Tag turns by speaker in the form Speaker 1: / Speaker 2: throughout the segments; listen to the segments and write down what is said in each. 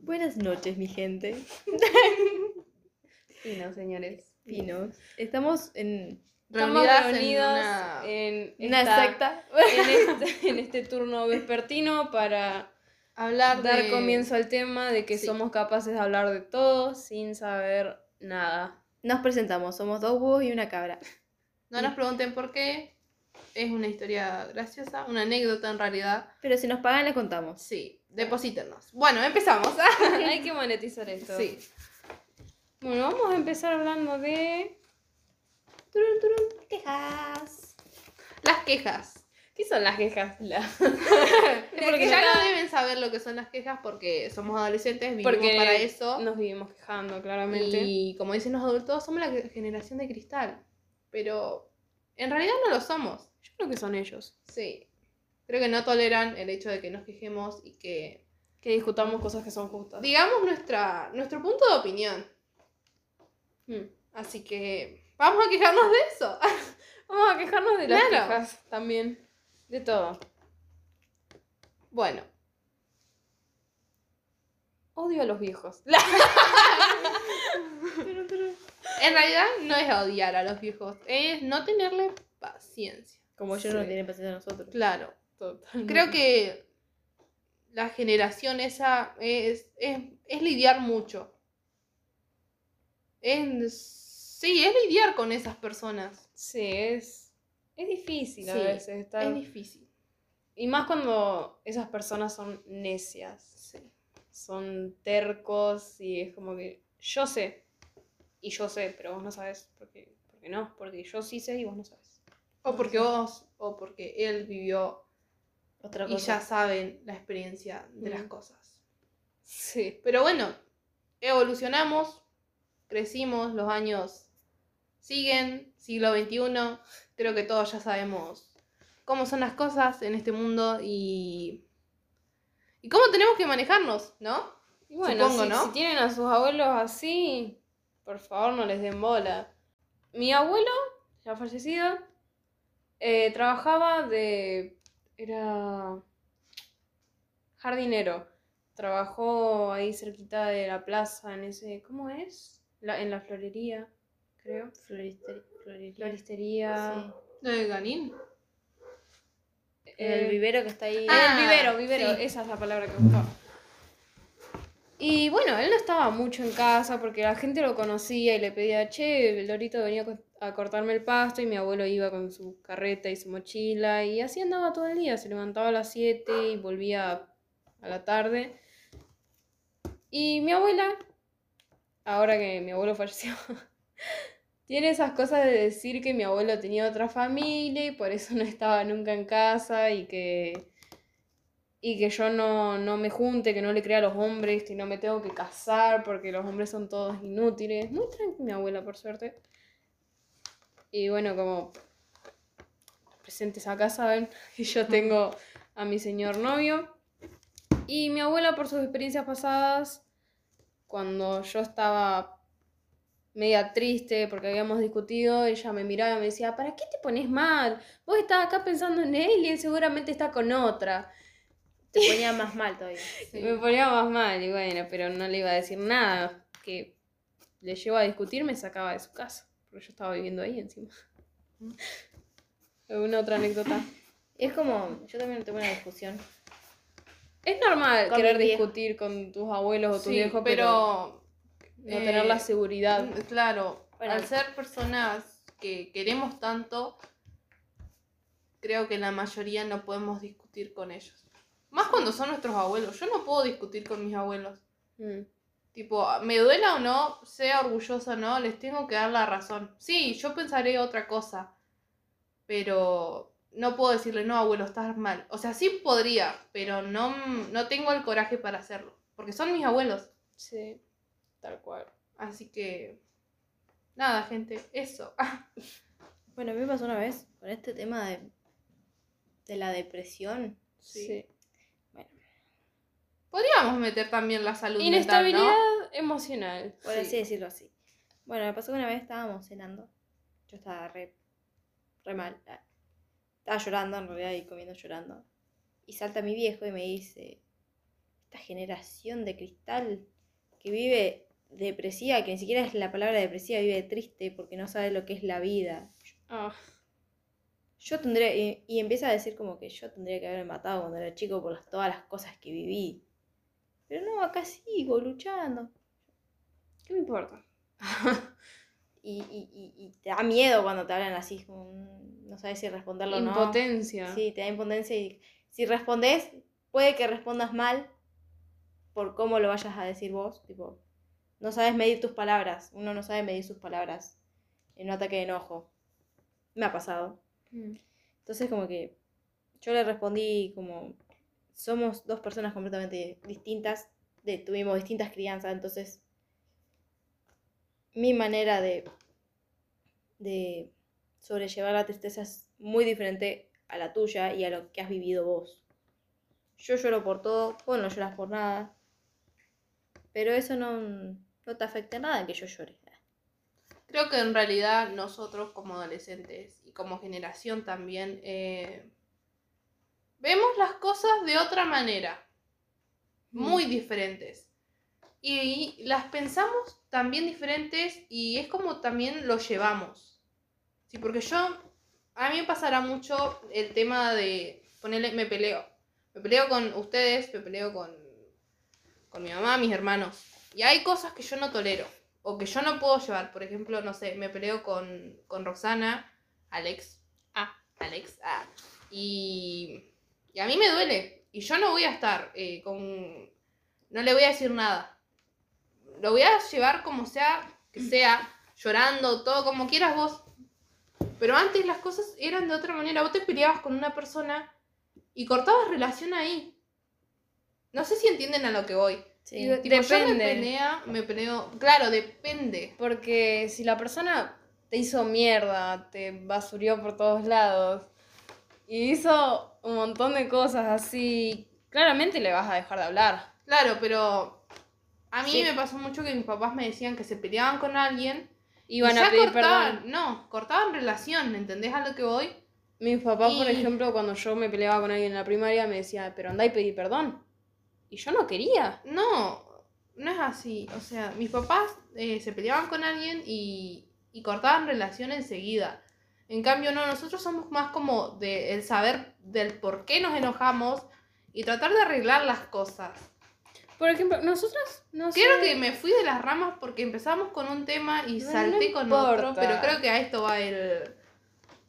Speaker 1: Buenas noches, mi gente.
Speaker 2: Fino, señores.
Speaker 1: Finos. Estamos en
Speaker 2: Estamos
Speaker 3: Reunidas en una-
Speaker 2: en,
Speaker 1: una
Speaker 2: esta-
Speaker 1: secta.
Speaker 2: en este, en este turno vespertino para
Speaker 3: Hablar
Speaker 2: dar
Speaker 3: de...
Speaker 2: comienzo al tema de que
Speaker 3: Sí.
Speaker 2: somos capaces de hablar de todo sin saber nada.
Speaker 1: Nos presentamos, somos dos búhos y una cabra.
Speaker 3: No nos pregunten por qué. Es una historia graciosa, una anécdota en realidad.
Speaker 1: Pero si nos pagan, les contamos.
Speaker 3: Sí, deposítenos. Bueno, empezamos.
Speaker 2: Hay que monetizar esto.
Speaker 3: sí.
Speaker 2: Bueno, vamos a empezar hablando de...
Speaker 1: Turun, turun, quejas.
Speaker 3: Las quejas.
Speaker 2: ¿Qué son las quejas? La-
Speaker 3: Porque ya no deben saber lo que son las quejas porque somos adolescentes, vivimos
Speaker 2: Porque
Speaker 3: para eso.
Speaker 2: Nos vivimos quejando, claramente.
Speaker 3: Y como dicen los adultos, somos la generación de cristal. Pero en realidad no lo somos.
Speaker 2: Yo creo que son ellos.
Speaker 3: Sí. Creo que no toleran el hecho de que nos quejemos y que
Speaker 2: Que discutamos cosas que son justas.
Speaker 3: digamos nuestra, nuestro punto de opinión.
Speaker 2: Mm.
Speaker 3: Así que vamos a quejarnos de eso.
Speaker 2: Vamos a quejarnos de las
Speaker 3: Claro.
Speaker 2: quejas también. De todo.
Speaker 3: Bueno,
Speaker 2: Odio a los viejos.
Speaker 3: en realidad no es odiar a los viejos, es no tenerle paciencia.
Speaker 1: Como ellos
Speaker 2: Sí.
Speaker 1: no tienen paciencia a nosotros.
Speaker 3: Claro.
Speaker 2: Totalmente.
Speaker 3: Creo que la generación esa es, es, es lidiar mucho. Es, sí, es lidiar con esas personas.
Speaker 2: Sí, es, es difícil a veces estar.
Speaker 3: Es difícil.
Speaker 2: Y más cuando esas personas son necias.
Speaker 3: Sí.
Speaker 2: Son tercos y es como que yo sé. Y yo sé, pero vos no sabes. Porque, porque no, porque yo sí sé y vos no sabes.
Speaker 3: O porque vos, o porque él vivió
Speaker 1: Otra
Speaker 3: y ya saben la experiencia de las
Speaker 2: Mm.
Speaker 3: cosas.
Speaker 2: Sí.
Speaker 3: Pero bueno, evolucionamos, crecimos, los años siguen, siglo XXI, creo que todos ya sabemos cómo son las cosas en este mundo y, y cómo tenemos que manejarnos, ¿no?
Speaker 2: Y bueno,
Speaker 3: Supongo,
Speaker 2: si,
Speaker 3: ¿no?
Speaker 2: si tienen a sus abuelos así, por favor no les den bola. Mi abuelo, ya fallecido, eh, trabajaba de... era jardinero. Trabajó ahí cerquita de la plaza, en ese... ¿Cómo es? La- en la florería, creo.
Speaker 1: Florister- floristería.
Speaker 2: Floristería.
Speaker 1: Sí.
Speaker 3: ¿De Ganín?
Speaker 1: El
Speaker 2: Eh,
Speaker 1: vivero que está ahí.
Speaker 3: Ah,
Speaker 2: el vivero, vivero,
Speaker 3: sí.
Speaker 2: esa es la palabra que buscaba. Y bueno, él no estaba mucho en casa porque la gente lo conocía y le pedía, che, el Lorito venía a cortarme el pasto y mi abuelo iba con su carreta y su mochila y así andaba todo el día, se levantaba a las 7 y volvía a la tarde. Y mi abuela, ahora que mi abuelo falleció, tiene esas cosas de decir que mi abuelo tenía otra familia y por eso no estaba nunca en casa y que y que yo no, no me junte, que no le crea a los hombres, que no me tengo que casar porque los hombres son todos inútiles. Muy tranquila mi abuela, por suerte. Y bueno, como presentes acá saben que yo tengo a mi señor novio. Y mi abuela, por sus experiencias pasadas, cuando yo estaba media triste porque habíamos discutido, ella me miraba y me decía, ¿para qué te pones mal? Vos estás acá pensando en él y él seguramente está con otra.
Speaker 1: Te ponía más mal todavía.
Speaker 3: Sí.
Speaker 2: Me ponía más mal y bueno, pero no le iba a decir nada. Que le llevó a discutir, me sacaba de su casa. Porque yo estaba viviendo ahí encima. ¿Alguna otra anécdota?
Speaker 1: Es como, yo también tengo una discusión.
Speaker 2: Es normal
Speaker 1: Con
Speaker 2: querer discutir con tus abuelos o tu
Speaker 3: Sí,
Speaker 2: pero no tener la
Speaker 3: eh,
Speaker 2: seguridad.
Speaker 3: Mm, Claro,
Speaker 1: Bueno.
Speaker 3: al ser personas que queremos tanto, creo que la mayoría no podemos discutir con ellos. Más cuando son nuestros abuelos. Yo no puedo discutir con mis abuelos.
Speaker 2: Mm.
Speaker 3: Tipo, me duela o no, sea orgullosa o no, les tengo que dar la razón. Sí, yo pensaré otra cosa, pero no puedo decirle, no, abuelo, estás mal. O sea, sí podría, pero no, no tengo el coraje para hacerlo, porque son mis abuelos.
Speaker 2: Sí, tal cual.
Speaker 3: Así que, nada, gente, eso.
Speaker 1: Bueno, a mí me pasó una vez con este tema de, de la depresión.
Speaker 3: Sí.
Speaker 1: Bueno,
Speaker 3: Podríamos meter también la salud
Speaker 2: Inestabilidad
Speaker 3: mental,
Speaker 2: emocional.
Speaker 1: por
Speaker 3: Sí.
Speaker 1: así decirlo así. Bueno, me pasó que una vez estábamos cenando. Yo estaba re, re mal. Estaba llorando en realidad y comiendo llorando. Y salta mi viejo y me dice, ¿estás generación de cristal que vive depresiva, que ni siquiera es la palabra depresiva, vive triste porque no sabe lo que es la vida.
Speaker 2: Ah,
Speaker 1: Yo tendría, y, y empieza a decir como que yo tendría que haberme matado cuando era chico por las- todas las cosas que viví. Pero no, acá sigo luchando.
Speaker 2: ¿Qué me importa?
Speaker 1: Y, y, y, te da miedo cuando te hablan así, como, no sabes si responderlo o no.
Speaker 2: Impotencia.
Speaker 1: Sí, te da impotencia y si respondes, puede que respondas mal por cómo lo vayas a decir vos. Tipo, no sabes medir tus palabras. Uno no sabe medir sus palabras en un ataque de enojo. Me ha pasado.
Speaker 2: Mm.
Speaker 1: Entonces como que yo le respondí como somos dos personas completamente distintas, de, tuvimos distintas crianzas, entonces mi manera de, de sobrellevar la tristeza es muy diferente a la tuya y a lo que has vivido vos. Yo lloro por todo, vos no lloras por nada, pero eso no, no te afecta en nada que yo llore.
Speaker 3: Creo que en realidad nosotros como adolescentes y como generación también eh, vemos las cosas de otra manera, muy diferentes. Y las pensamos también diferentes y es como también lo llevamos. Sí, porque yo, a mí me pasará mucho el tema de ponerle, me peleo. Me peleo con ustedes, me peleo con, con mi mamá, mis hermanos. Y hay cosas que yo no tolero o que yo no puedo llevar. Por ejemplo, no sé, me peleo con, con Roxana, Alex. Ah, Alex. Ah. Y, y a mí me duele. Y yo no voy a estar eh, con... No le voy a decir nada. Lo voy a llevar como sea, que sea, llorando, todo como quieras vos. Pero antes las cosas eran de otra manera. Vos te peleabas con una persona y cortabas relación ahí. No sé si entienden a lo que voy.
Speaker 1: Sí.
Speaker 2: Digo,
Speaker 3: Tipo, yo me
Speaker 2: Depende.
Speaker 3: pelea, me peleo. Claro, depende.
Speaker 2: Porque si la persona te hizo mierda, te basurió por todos lados y hizo un montón de cosas así, claramente le vas a dejar de hablar.
Speaker 3: Claro, pero a mí
Speaker 2: Sí.
Speaker 3: me pasó mucho que mis papás me decían que se peleaban con alguien
Speaker 2: Iban
Speaker 3: y
Speaker 2: a
Speaker 3: ya
Speaker 2: pedir
Speaker 3: cortaban,
Speaker 2: perdón.
Speaker 3: no, cortaban relación, ¿entendés a lo que voy?
Speaker 2: Mis papás, por
Speaker 3: Y-
Speaker 2: ejemplo, cuando yo me peleaba con alguien en la primaria, me decía, pero andá y pedí perdón. Y yo no quería.
Speaker 3: No, no es así. O sea, mis papás eh, se peleaban con alguien y, y cortaban relación enseguida. En cambio, no, nosotros somos más como de el saber del por qué nos enojamos y tratar de arreglar las cosas.
Speaker 2: Por ejemplo, nosotros no sé.
Speaker 3: Creo que me fui de las ramas porque empezamos con un tema y
Speaker 2: No,
Speaker 3: salté
Speaker 2: no
Speaker 3: con otro, pero creo que a esto va el...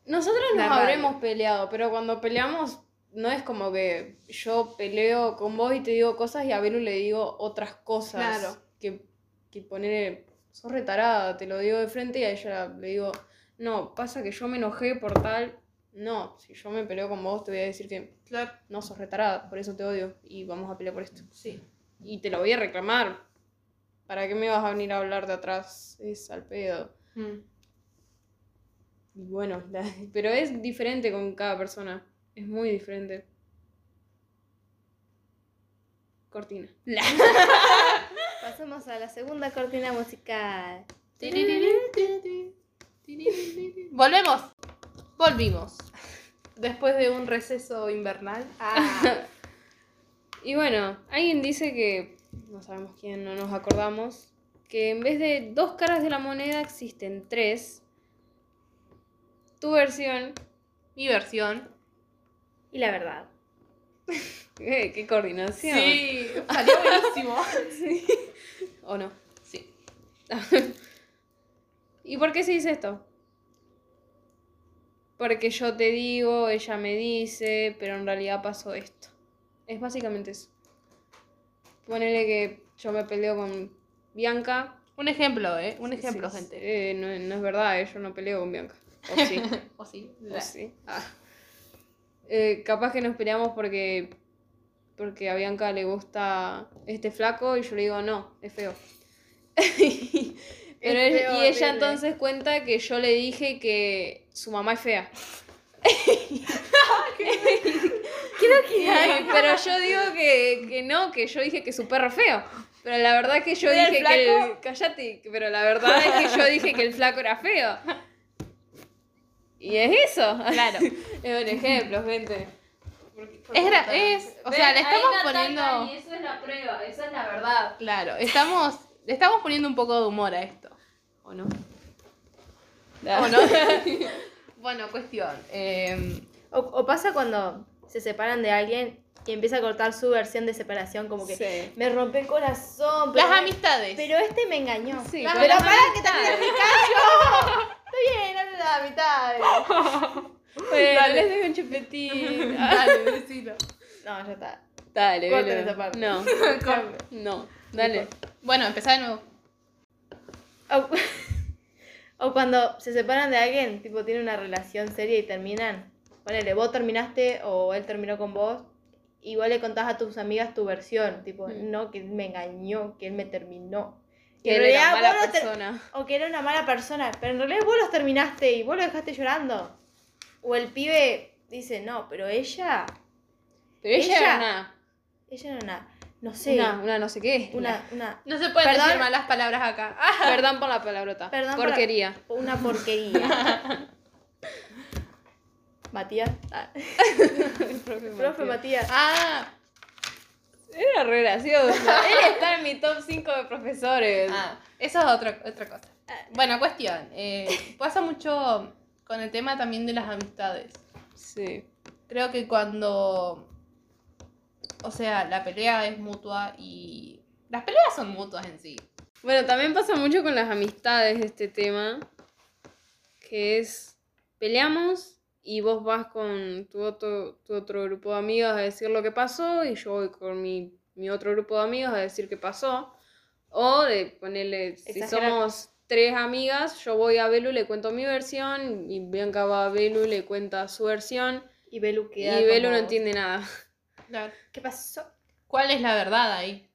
Speaker 2: Nosotros nos habremos peleado, pero cuando peleamos no es como que yo peleo con vos y te digo cosas y a Belu le digo otras cosas.
Speaker 3: Claro.
Speaker 2: Que, que poner, sos retarada, te lo digo de frente y a ella le digo, no, pasa que yo me enojé por tal. No, si yo me peleo con vos te voy a decir que
Speaker 3: Claro,
Speaker 2: no sos retarada, por eso te odio y vamos a pelear por esto.
Speaker 3: sí.
Speaker 2: Y te lo voy a reclamar. ¿Para qué me vas a venir a hablar de atrás? Es al pedo.
Speaker 3: Mm.
Speaker 2: Y bueno, pero es diferente con cada persona. Es muy diferente. Cortina.
Speaker 1: Pasamos a la segunda cortina musical.
Speaker 3: Volvemos. Volvimos. Después de un receso invernal.
Speaker 1: Ah,
Speaker 2: Y bueno, alguien dice que, no sabemos quién, no nos acordamos, que en vez de dos caras de la moneda existen tres. Tu versión.
Speaker 3: Mi versión.
Speaker 1: Y la verdad.
Speaker 2: ¿Qué, qué coordinación?
Speaker 3: Sí, salió buenísimo.
Speaker 2: ¿O no?
Speaker 3: Sí.
Speaker 2: ¿Y por qué se dice esto? Porque yo te digo, ella me dice, pero en realidad pasó esto. Es básicamente eso. Ponele que yo me peleo con Bianca.
Speaker 3: Un ejemplo, ¿eh? Un
Speaker 2: Sí,
Speaker 3: ejemplo,
Speaker 2: sí,
Speaker 3: gente.
Speaker 2: eh, no, no es verdad, eh, yo no peleo con Bianca. O sí.
Speaker 3: O sí.
Speaker 2: o sí. Ah. Eh, capaz que nos peleamos porque porque a Bianca le gusta este flaco y yo le digo no, es feo. Pero
Speaker 1: Es
Speaker 2: él-
Speaker 1: feo,
Speaker 2: y
Speaker 1: horrible.
Speaker 2: ella entonces cuenta que yo le dije que su mamá es fea.
Speaker 1: Creo que
Speaker 2: Pero yo digo que, que no, que yo dije que su perro es feo. Pero la verdad es que yo
Speaker 1: ¿Era el
Speaker 2: dije que el? Cállate, pero la verdad es que yo dije que el flaco era feo. Y es eso.
Speaker 3: Claro.
Speaker 2: Es un ejemplo, gente.
Speaker 3: Es, gra- es, o sea, le estamos poniendo,
Speaker 2: Y eso es la prueba, esa es la verdad.
Speaker 3: claro, estamos, le estamos poniendo un poco de humor a esto.
Speaker 2: ¿O no?
Speaker 3: ¿O no? bueno, cuestión. eh,
Speaker 1: O, o pasa cuando se separan de alguien y empieza a cortar su versión de separación, como que
Speaker 2: Sí.
Speaker 1: me rompe el corazón. Pero,
Speaker 3: las amistades.
Speaker 1: pero este me engañó.
Speaker 2: Sí,
Speaker 1: pero
Speaker 2: las
Speaker 1: para que también me callo. Está bien, hablo de las amistades.
Speaker 2: Bueno, les dejo un chupetín.
Speaker 3: Dale, decilo.
Speaker 1: No, ya está.
Speaker 2: Dale,
Speaker 1: Corten esa parte.
Speaker 2: No, no. Dale.
Speaker 3: Bueno, empezá de nuevo.
Speaker 1: O, o cuando se separan de alguien, tipo, tienen una relación seria y terminan. Ponele, vos terminaste o él terminó con vos. Igual le contás a tus amigas tu versión. Tipo,
Speaker 2: Mm.
Speaker 1: no, que él me engañó, que él me terminó. Y
Speaker 2: Que
Speaker 1: en
Speaker 2: era mala
Speaker 1: vos
Speaker 2: persona.
Speaker 1: O que era una mala persona. Pero en realidad vos los terminaste y vos lo dejaste llorando. O el pibe dice, no, pero ella.
Speaker 2: Pero ella,
Speaker 1: Ella-
Speaker 2: era una,
Speaker 1: Ella era una. No sé.
Speaker 2: una, una no sé qué.
Speaker 1: una, una,
Speaker 3: No se pueden
Speaker 1: Perdón.
Speaker 3: decir malas palabras acá.
Speaker 2: Perdón por la palabrota.
Speaker 1: Perdón por la-
Speaker 2: Porquería.
Speaker 1: una porquería. Matías. Ah,
Speaker 2: El profe,
Speaker 1: profe
Speaker 2: Matías.
Speaker 1: Matías.
Speaker 3: Ah,
Speaker 2: Era re gracioso. Él está en mi top 5 de profesores.
Speaker 3: ah, eso es otra, otra cosa. Bueno, cuestión. eh, pasa mucho con el tema también de las amistades.
Speaker 2: Sí.
Speaker 3: Creo que cuando. O sea, la pelea es mutua y. Las peleas son mutuas en sí.
Speaker 2: Bueno, también pasa mucho con las amistades este tema. Que es. Peleamos y vos vas con tu otro, tu otro grupo de amigos a decir lo que pasó y yo voy con mi, mi otro grupo de amigos a decir qué pasó. O de ponerle, si
Speaker 1: Exagerar.
Speaker 2: somos tres amigas, yo voy a Belu y le cuento mi versión y Bianca va a Belu y le cuenta su versión
Speaker 1: Y Belu queda.
Speaker 2: y Belu
Speaker 1: como,
Speaker 2: no entiende nada.
Speaker 3: Claro.
Speaker 1: ¿Qué pasó?
Speaker 3: ¿Cuál es la verdad ahí?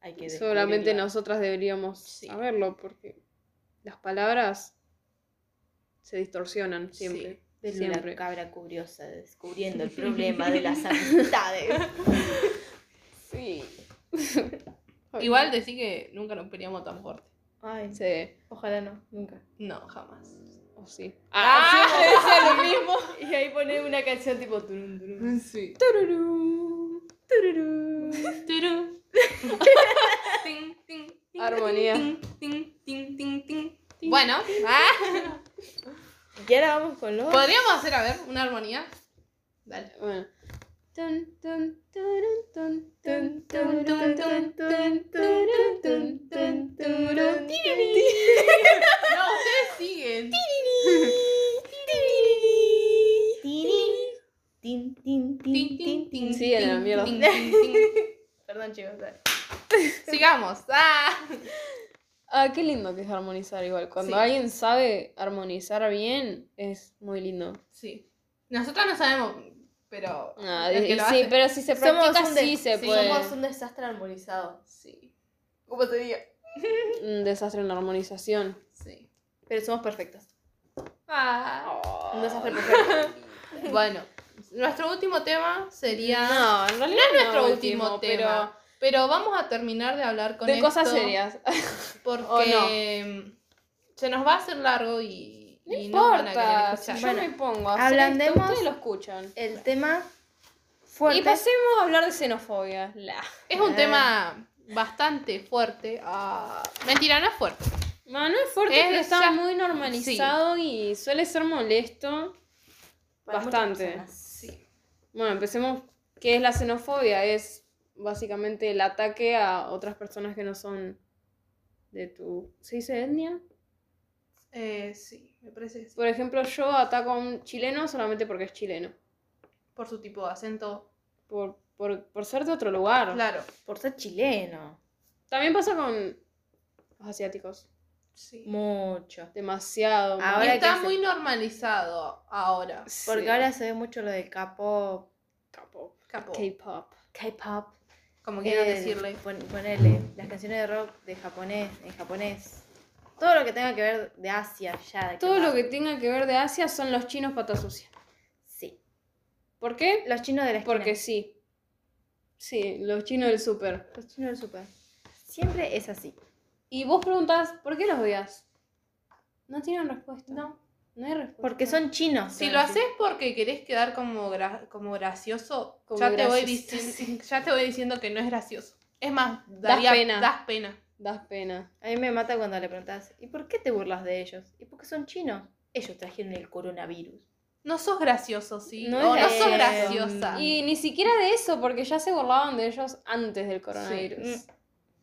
Speaker 1: Hay que
Speaker 2: Solamente nosotras deberíamos
Speaker 3: Sí.
Speaker 2: saberlo porque las palabras se distorsionan siempre. Siempre.
Speaker 1: la cabra curiosa, descubriendo el problema de las amistades.
Speaker 2: Sí.
Speaker 3: Igual decir que nunca nos peleamos tan fuerte.
Speaker 1: Ay,
Speaker 2: Sí.
Speaker 1: ojalá no, nunca.
Speaker 3: No, jamás.
Speaker 2: O sí.
Speaker 3: Ah,
Speaker 2: es lo mismo.
Speaker 1: Y ahí pone una canción tipo. turun, turun.
Speaker 3: Sí.
Speaker 2: Tururú, tururú.
Speaker 3: Tin,
Speaker 2: Armonía.
Speaker 3: tin, tin, tin, tin, tin. Bueno, ah,
Speaker 1: siquiera vamos con los.
Speaker 3: Podríamos hacer, a ver, una armonía. Dale.
Speaker 2: Bueno.
Speaker 3: No, ustedes siguen.
Speaker 1: Tin, tin, tin,
Speaker 3: tin, tin.
Speaker 2: Sí, en la mierda.
Speaker 1: Perdón, chicos.
Speaker 3: Sigamos. Ah.
Speaker 2: Ah, qué lindo que es armonizar igual. Cuando
Speaker 3: Sí.
Speaker 2: alguien sabe armonizar bien, es muy lindo.
Speaker 3: Sí. Nosotros no sabemos, pero.
Speaker 2: Ah, y sí,
Speaker 3: hace-
Speaker 2: pero si se
Speaker 1: Somos
Speaker 2: practica,
Speaker 1: un de-
Speaker 2: sí se
Speaker 3: sí,
Speaker 2: puede.
Speaker 1: Somos un desastre armonizado.
Speaker 3: Sí.
Speaker 1: ¿Cómo te digo?
Speaker 2: Un desastre en la armonización.
Speaker 3: Sí.
Speaker 1: Pero somos perfectos.
Speaker 3: Ah.
Speaker 1: Un desastre perfecto.
Speaker 3: Bueno, nuestro último tema sería.
Speaker 2: No, en
Speaker 3: No
Speaker 2: realidad
Speaker 3: es nuestro último,
Speaker 2: pero
Speaker 3: tema. Pero vamos a terminar de hablar con
Speaker 2: de
Speaker 3: esto
Speaker 2: cosas serias.
Speaker 3: Porque se nos va a hacer largo y
Speaker 2: No
Speaker 3: y no van a querer
Speaker 2: importa,
Speaker 3: escuchar.
Speaker 1: Bueno,
Speaker 2: yo me pongo
Speaker 1: ablandemos-
Speaker 2: ustedes lo escuchan.
Speaker 1: El tema fuerte.
Speaker 2: Y pasemos a hablar de xenofobia. La.
Speaker 3: Es un
Speaker 1: Ah.
Speaker 3: tema bastante fuerte. ah, Mentira, no es fuerte.
Speaker 2: No, no es fuerte,
Speaker 3: Es
Speaker 2: pero está
Speaker 3: ya-
Speaker 2: muy normalizado y suele ser molesto.
Speaker 1: para
Speaker 2: bastante.
Speaker 3: Sí.
Speaker 2: Bueno, empecemos. ¿Qué es la xenofobia? Es básicamente el ataque a otras personas que no son de tu... ¿Se dice etnia?
Speaker 3: Eh, sí, me parece que sí.
Speaker 2: Por ejemplo, yo ataco a un chileno solamente porque es chileno.
Speaker 3: Por su tipo de acento.
Speaker 2: Por, por, por ser de otro lugar.
Speaker 3: Claro.
Speaker 1: Por ser chileno.
Speaker 2: También pasa con los asiáticos.
Speaker 3: Sí.
Speaker 1: Mucho.
Speaker 2: Demasiado.
Speaker 3: Y.
Speaker 1: Ahora
Speaker 3: está
Speaker 1: se-
Speaker 3: muy normalizado ahora.
Speaker 1: Porque
Speaker 2: Sí.
Speaker 1: ahora se ve mucho lo de K-pop,
Speaker 2: K-pop.
Speaker 3: Capo.
Speaker 2: K-pop.
Speaker 1: K-pop.
Speaker 3: Como quieran
Speaker 1: eh,
Speaker 3: decirle.
Speaker 1: pon- ponerle las canciones de rock de japonés, en japonés. Todo lo que tenga que ver de Asia, ya. de
Speaker 2: Todo lo que tenga que ver de Asia son los chinos pata sucia.
Speaker 1: Sí.
Speaker 2: ¿Por qué?
Speaker 1: Los chinos de la esquina.
Speaker 2: Porque sí. Sí, los chinos del súper.
Speaker 1: Los chinos del super. Siempre es así.
Speaker 2: Y vos preguntás, ¿por qué los odias? No tienen respuesta.
Speaker 1: No.
Speaker 2: No hay respuesta.
Speaker 1: Porque son chinos.
Speaker 3: Si lo haces porque querés quedar como, gra- como gracioso,
Speaker 2: Como
Speaker 3: ya, te voy ya te voy diciendo que no es gracioso. Es más, daría,
Speaker 2: pena.
Speaker 3: Das pena.
Speaker 2: Das pena.
Speaker 1: A mí me mata cuando le preguntas, ¿y por qué te burlas de ellos? ¿Y por qué son chinos? Ellos trajeron el coronavirus.
Speaker 3: No sos gracioso, ¿sí?
Speaker 2: No
Speaker 3: o
Speaker 2: es
Speaker 3: no sos
Speaker 1: gracioso.
Speaker 3: graciosa.
Speaker 2: Y ni siquiera de eso, porque ya se burlaban de ellos antes del coronavirus.
Speaker 1: Mm.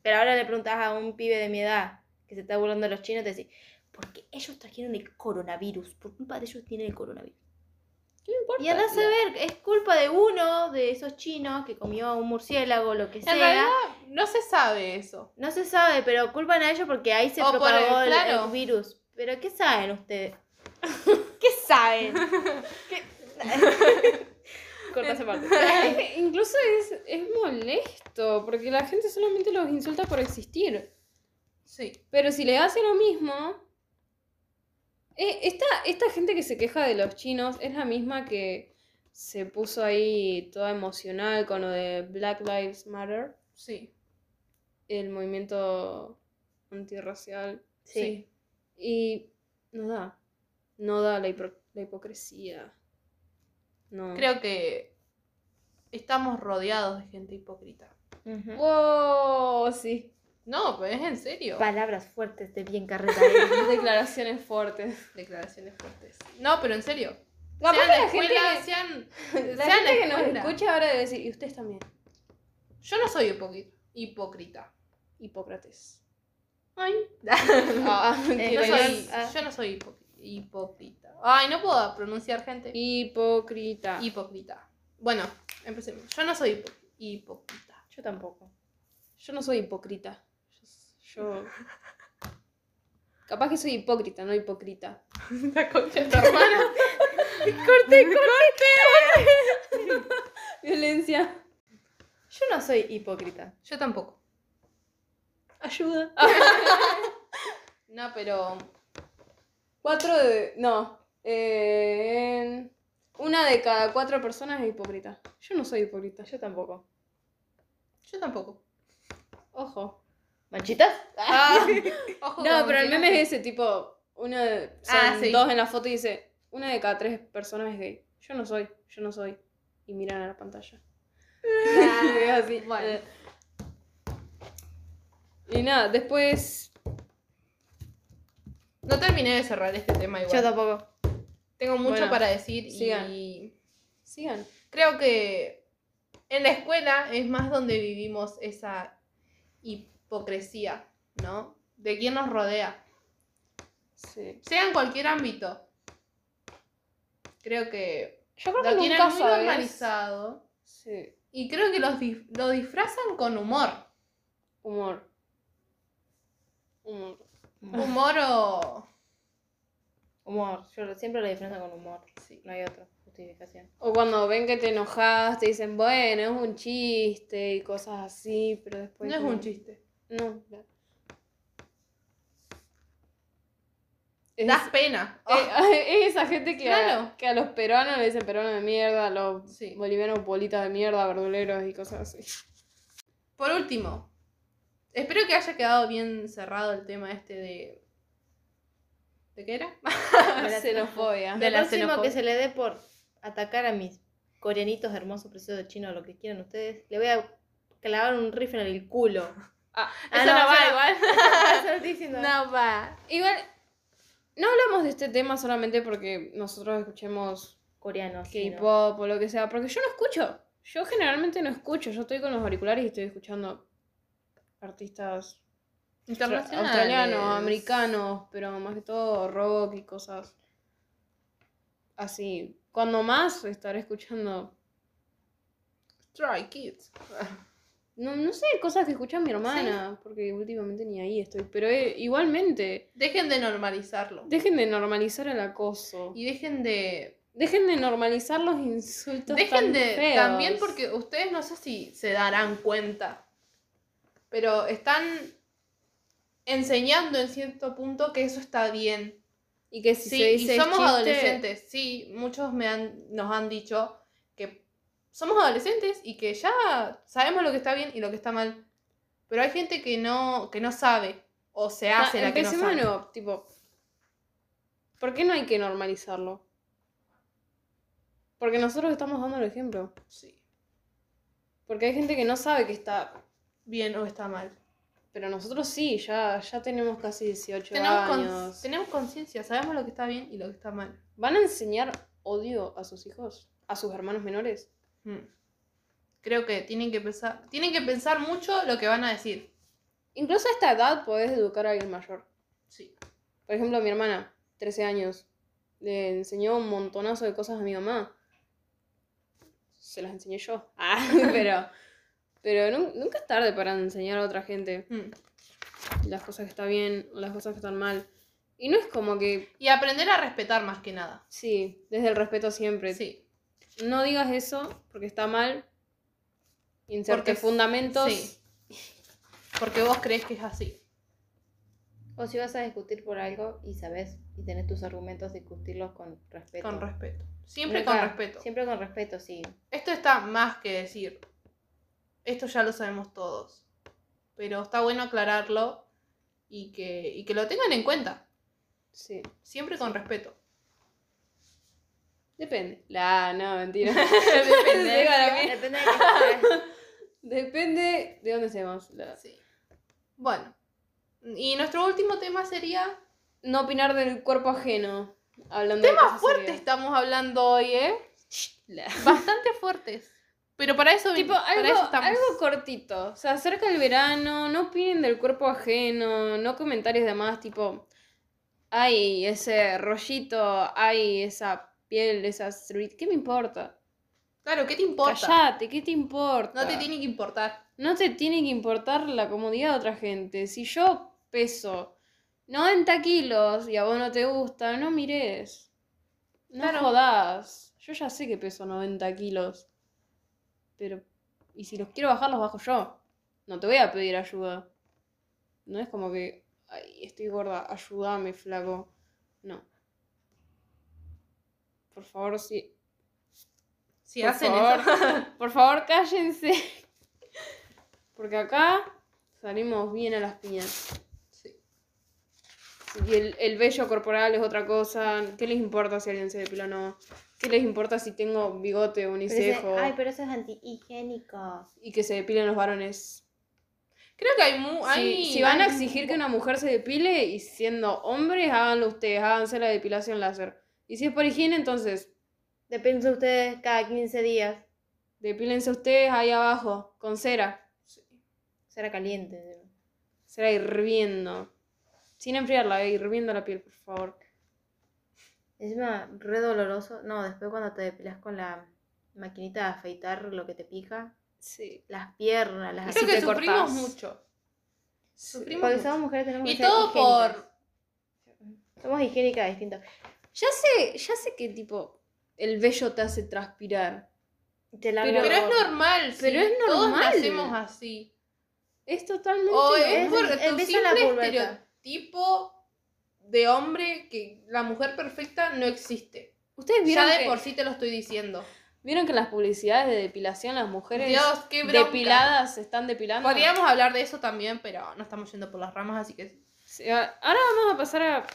Speaker 1: Pero ahora le preguntas a un pibe de mi edad que se está burlando de los chinos, te decís, porque ellos trajeron el coronavirus. Por culpa de ellos tienen el coronavirus.
Speaker 2: ¿Qué importa?
Speaker 1: Y andás a ver, es culpa de uno de esos chinos que comió un murciélago, lo que
Speaker 3: En
Speaker 1: sea.
Speaker 3: realidad, no se sabe eso.
Speaker 1: No se sabe, pero culpan a ellos porque ahí se
Speaker 3: O
Speaker 1: propagó
Speaker 3: el-
Speaker 1: el,
Speaker 3: claro.
Speaker 1: el virus. Pero ¿qué saben ustedes? ¿Qué saben? ¿Qué? Corta esa parte.
Speaker 2: Es que incluso es, es molesto, porque la gente solamente los insulta por existir.
Speaker 3: Sí.
Speaker 2: Pero si le hace lo mismo. Eh, esta, esta gente que se queja de los chinos es la misma que se puso ahí toda emocional con lo de Black Lives Matter,
Speaker 3: Sí.
Speaker 2: el movimiento antirracial.
Speaker 1: Sí.
Speaker 2: Y no da. No da la, la hipocresía. No.
Speaker 3: Creo que estamos rodeados de gente hipócrita.
Speaker 2: ¡Wow! Sí.
Speaker 3: No, pero es en serio.
Speaker 1: Palabras fuertes de bien carreta.
Speaker 2: Declaraciones fuertes.
Speaker 3: Declaraciones fuertes. No, pero en serio.
Speaker 2: Capaz
Speaker 3: Sea
Speaker 2: que
Speaker 3: en la
Speaker 2: la gente
Speaker 3: escuela,
Speaker 2: que-
Speaker 3: sean,
Speaker 2: La
Speaker 3: sea en la
Speaker 2: gente que nos
Speaker 3: escuela.
Speaker 2: escucha ahora debe decir, y ustedes también,
Speaker 3: Yo no soy hipócrita. hipócrita.
Speaker 2: Hipócrates.
Speaker 3: Ay.
Speaker 2: Ah,
Speaker 1: Eh,
Speaker 3: no
Speaker 1: no
Speaker 3: soy-
Speaker 1: ah.
Speaker 3: Yo no soy hipó- hipócrita. Ay, no puedo pronunciar gente.
Speaker 2: Hipócrita.
Speaker 3: Hipócrita. Bueno, empecemos. Yo no soy hipó- hipócrita.
Speaker 1: Yo tampoco.
Speaker 2: Yo no soy hipócrita. Yo. Capaz que soy hipócrita, no hipócrita.
Speaker 3: La concha de tu hermana.
Speaker 1: ¡Corte, corte!
Speaker 2: Violencia.
Speaker 1: Yo no soy hipócrita.
Speaker 3: Yo tampoco.
Speaker 2: Ayuda.
Speaker 3: No, pero.
Speaker 2: Cuatro de. No. Eh, una de cada cuatro personas es hipócrita. Yo no soy hipócrita.
Speaker 1: Yo tampoco.
Speaker 3: Yo tampoco.
Speaker 2: Ojo.
Speaker 1: ¿Manchitas?
Speaker 3: Ah, ojo
Speaker 2: No, pero el meme es ese tipo. Una de- son
Speaker 3: Ah, sí.
Speaker 2: dos en la foto y dice. Una de cada tres personas es gay. Yo no soy, yo no soy. Y miran a la pantalla. Así.
Speaker 3: Bueno.
Speaker 2: eh. Y nada, después.
Speaker 3: No terminé de cerrar este tema igual.
Speaker 1: Yo tampoco.
Speaker 3: Tengo mucho
Speaker 2: Bueno,
Speaker 3: para decir
Speaker 2: sigan.
Speaker 3: y
Speaker 2: Sigan.
Speaker 3: creo que en la escuela es más donde vivimos esa hipocresía, ¿no? De quién nos rodea.
Speaker 2: Sí.
Speaker 3: Sea en cualquier ámbito. Creo que
Speaker 2: Yo creo
Speaker 3: lo
Speaker 2: que nunca
Speaker 3: muy
Speaker 2: sabes.
Speaker 3: normalizado.
Speaker 2: Sí.
Speaker 3: Y creo que los dif- lo disfrazan con humor.
Speaker 2: Humor. Humor.
Speaker 3: Humor o...
Speaker 1: Humor. Yo siempre lo diferencia con humor.
Speaker 3: Sí.
Speaker 1: No hay otra justificación.
Speaker 2: O cuando ven que te enojas, te dicen, bueno, es un chiste y cosas así, pero después.
Speaker 3: No es un chiste.
Speaker 2: No. claro. Es,
Speaker 3: Das pena.
Speaker 2: eh, es esa gente que, a,
Speaker 3: Claro.
Speaker 2: que a los peruanos le dicen peruanos de mierda, a los
Speaker 3: Sí.
Speaker 2: bolivianos bolitas de mierda, verduleros y cosas así.
Speaker 3: Por último, espero que haya quedado bien cerrado el tema este de... ¿De qué era?
Speaker 1: De la
Speaker 2: xenofobia.
Speaker 3: De la xenofobia.
Speaker 1: que se le dé por atacar a mis coreanitos hermosos, preciosos chinos, lo que quieran ustedes, le voy a clavar un rifle en el culo.
Speaker 2: Ah,
Speaker 1: Ah,
Speaker 3: Eso
Speaker 1: no,
Speaker 3: no va
Speaker 1: eso
Speaker 3: igual.
Speaker 1: Eso.
Speaker 3: No va.
Speaker 2: Igual, no hablamos de este tema solamente porque nosotros escuchemos
Speaker 1: Coreanos.
Speaker 2: K-pop o lo que sea, porque yo no escucho. Yo generalmente no escucho. Yo estoy con los auriculares y estoy escuchando artistas
Speaker 3: Internacionales.
Speaker 2: australianos, americanos, pero más que todo rock y cosas así. Cuando más estaré escuchando,
Speaker 3: Stray Kids.
Speaker 2: no, no sé, cosas que escucha mi hermana, porque últimamente ni ahí estoy. Pero eh, igualmente,
Speaker 3: Dejen de normalizarlo.
Speaker 2: dejen de normalizar el acoso.
Speaker 3: Y dejen de...
Speaker 2: Dejen de normalizar los insultos.
Speaker 3: Dejen
Speaker 2: tan
Speaker 3: de...
Speaker 2: feos.
Speaker 3: También porque ustedes no sé si se darán cuenta. Pero están enseñando en cierto punto que eso está bien.
Speaker 2: Y que si
Speaker 3: Sí,
Speaker 2: se dice
Speaker 3: y somos
Speaker 2: chiste-
Speaker 3: adolescentes. Sí, muchos me han, nos han dicho somos adolescentes y que ya sabemos lo que está bien y lo que está mal. Pero hay gente que no, que no sabe o se hace la que no sabe.
Speaker 2: nuevo, tipo. ¿Por qué no hay que normalizarlo? Porque nosotros estamos dando el ejemplo.
Speaker 3: Sí.
Speaker 2: Porque hay gente que no sabe que está.
Speaker 3: Bien o está mal.
Speaker 2: Pero nosotros sí, ya, ya tenemos casi 18
Speaker 3: Tenemos, con-
Speaker 2: años.
Speaker 3: tenemos conciencia, sabemos lo que está bien y lo que está mal.
Speaker 2: ¿Van a enseñar odio a sus hijos? ¿A sus hermanos menores?
Speaker 3: Mm. Creo que tienen que pensar, tienen que pensar mucho lo que van a decir.
Speaker 2: Incluso a esta edad podés educar a alguien mayor.
Speaker 3: Sí.
Speaker 2: Por ejemplo, mi hermana, 13 años, le enseñó un montonazo de cosas a mi mamá. Se las enseñé yo. Ah, pero pero nu- nunca es tarde para enseñar a otra gente
Speaker 3: Mm.
Speaker 2: las cosas que están bien o las cosas que están mal. Y no es como que,
Speaker 3: Y aprender a respetar más que nada.
Speaker 2: sí, desde el respeto siempre.
Speaker 3: Sí.
Speaker 2: No digas eso porque está mal. Inserte
Speaker 3: Porque-
Speaker 2: fundamentos.
Speaker 3: Sí. Porque vos crees que es así.
Speaker 1: O si vas a discutir por algo y sabes y tenés tus argumentos, discutirlos con respeto.
Speaker 3: Con respeto. Siempre
Speaker 1: Nunca-
Speaker 3: con respeto.
Speaker 1: Siempre con respeto, sí.
Speaker 3: Esto está más que decir. Esto ya lo sabemos todos. Pero está bueno aclararlo y que, y que lo tengan en cuenta.
Speaker 2: Sí.
Speaker 3: Siempre con respeto.
Speaker 2: Depende. La, no, mentira.
Speaker 3: Depende.
Speaker 2: Sí, para mí.
Speaker 1: Depende de
Speaker 2: Depende de dónde estemos. La-
Speaker 3: Sí. Bueno. Y nuestro último tema sería.
Speaker 2: No opinar del cuerpo ajeno. Hablando de
Speaker 3: Temas fuertes estamos hablando hoy, ¿eh?
Speaker 2: La-
Speaker 3: Bastante fuertes. Pero para eso,
Speaker 2: Tipo,
Speaker 3: para
Speaker 2: algo,
Speaker 3: eso estamos.
Speaker 2: algo cortito. Se acerca el verano, no opinen del cuerpo ajeno, no comentarios de más, tipo, ay, ese rollito, ay, esa piel, esa celulitis, ¿qué me importa?
Speaker 3: Claro, ¿qué te importa?
Speaker 2: Callate, ¿qué te importa?
Speaker 3: No te tiene que importar.
Speaker 2: No te tiene que importar la comodidad de otra gente. Si yo peso 90 kilos y a vos no te gusta, no mires. No
Speaker 3: Claro.
Speaker 2: jodas. Yo ya sé que peso 90 kilos. Pero, y si los quiero bajar, los bajo yo. No te voy a pedir ayuda. No es como que, ay, estoy gorda, ayúdame, flaco. No. Por favor, si,
Speaker 3: Si
Speaker 2: por
Speaker 3: hacen
Speaker 2: favor,
Speaker 3: eso.
Speaker 2: por favor, cállense. Porque acá salimos bien a las piñas.
Speaker 3: Sí.
Speaker 2: Y el, el vello corporal es otra cosa. ¿Qué les importa si alguien se depila o no? ¿Qué les importa si tengo bigote o unicejo?
Speaker 1: ay, pero eso es antihigiénico.
Speaker 2: Y que se depilen los varones.
Speaker 3: Creo que hay. Mu
Speaker 2: Si,
Speaker 3: hay
Speaker 2: si van a exigir que una mujer se depile y siendo hombres, háganlo ustedes, háganse la depilación láser. Y si es por higiene, entonces
Speaker 1: Depende de ustedes cada 15 días.
Speaker 2: depílense ustedes ahí abajo, con cera.
Speaker 3: Sí.
Speaker 1: Será caliente.
Speaker 2: Será hirviendo. Sin enfriarla, eh, hirviendo la piel, por favor.
Speaker 1: Encima, re doloroso. No, después cuando te depilas con la maquinita de afeitar lo que te pica.
Speaker 2: Sí.
Speaker 1: Las piernas, las
Speaker 2: Así
Speaker 3: Creo que
Speaker 2: te
Speaker 3: sufrimos
Speaker 2: cortás.
Speaker 3: mucho. Sufrimos
Speaker 1: Porque
Speaker 3: mucho.
Speaker 1: somos mujeres tenemos
Speaker 3: Y
Speaker 1: que ser
Speaker 3: todo
Speaker 1: higiénicas.
Speaker 3: por.
Speaker 1: Somos higiénicas distintas.
Speaker 2: Ya sé, ya sé que tipo el vello te hace transpirar.
Speaker 1: Te larga
Speaker 2: Pero-
Speaker 3: Pero es normal, sí.
Speaker 2: Pero es
Speaker 3: Todos
Speaker 2: normal.
Speaker 3: nacemos así.
Speaker 2: Es totalmente.
Speaker 3: O
Speaker 1: es-
Speaker 3: es por
Speaker 1: empieza
Speaker 3: tu
Speaker 1: la
Speaker 3: simple estereotipo de hombre que la mujer perfecta no existe.
Speaker 2: Ustedes
Speaker 3: Ya
Speaker 2: vieron
Speaker 3: de
Speaker 2: que,
Speaker 3: por sí te lo estoy diciendo.
Speaker 2: vieron que en las publicidades de depilación las mujeres
Speaker 3: Dios, qué
Speaker 2: depiladas se están depilando.
Speaker 3: Podríamos hablar de eso también, pero no estamos yendo por las ramas, así que.
Speaker 2: Sí, ahora vamos a pasar a